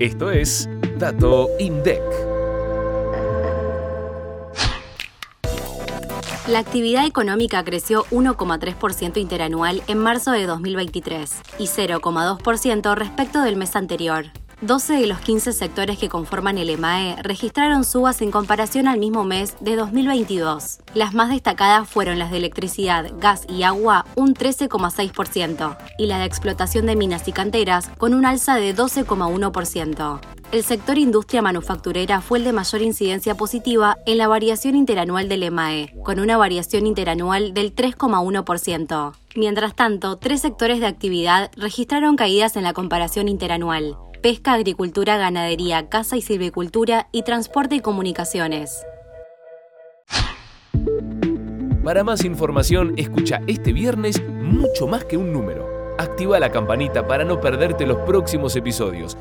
Esto es Dato INDEC. La actividad económica creció 1,3% interanual en marzo de 2023 y 0,2% respecto del mes anterior. 12 de los 15 sectores que conforman el EMAE registraron subas en comparación al mismo mes de 2022. Las más destacadas fueron las de electricidad, gas y agua, un 13,6%, y la de explotación de minas y canteras, con un alza de 12,1%. El sector industria manufacturera fue el de mayor incidencia positiva en la variación interanual del EMAE, con una variación interanual del 3,1%. Mientras tanto, tres sectores de actividad registraron caídas en la comparación interanual pesca, agricultura, ganadería, caza y silvicultura y transporte y comunicaciones. Para más información, escucha este viernes mucho más que un número. Activa la campanita para no perderte los próximos episodios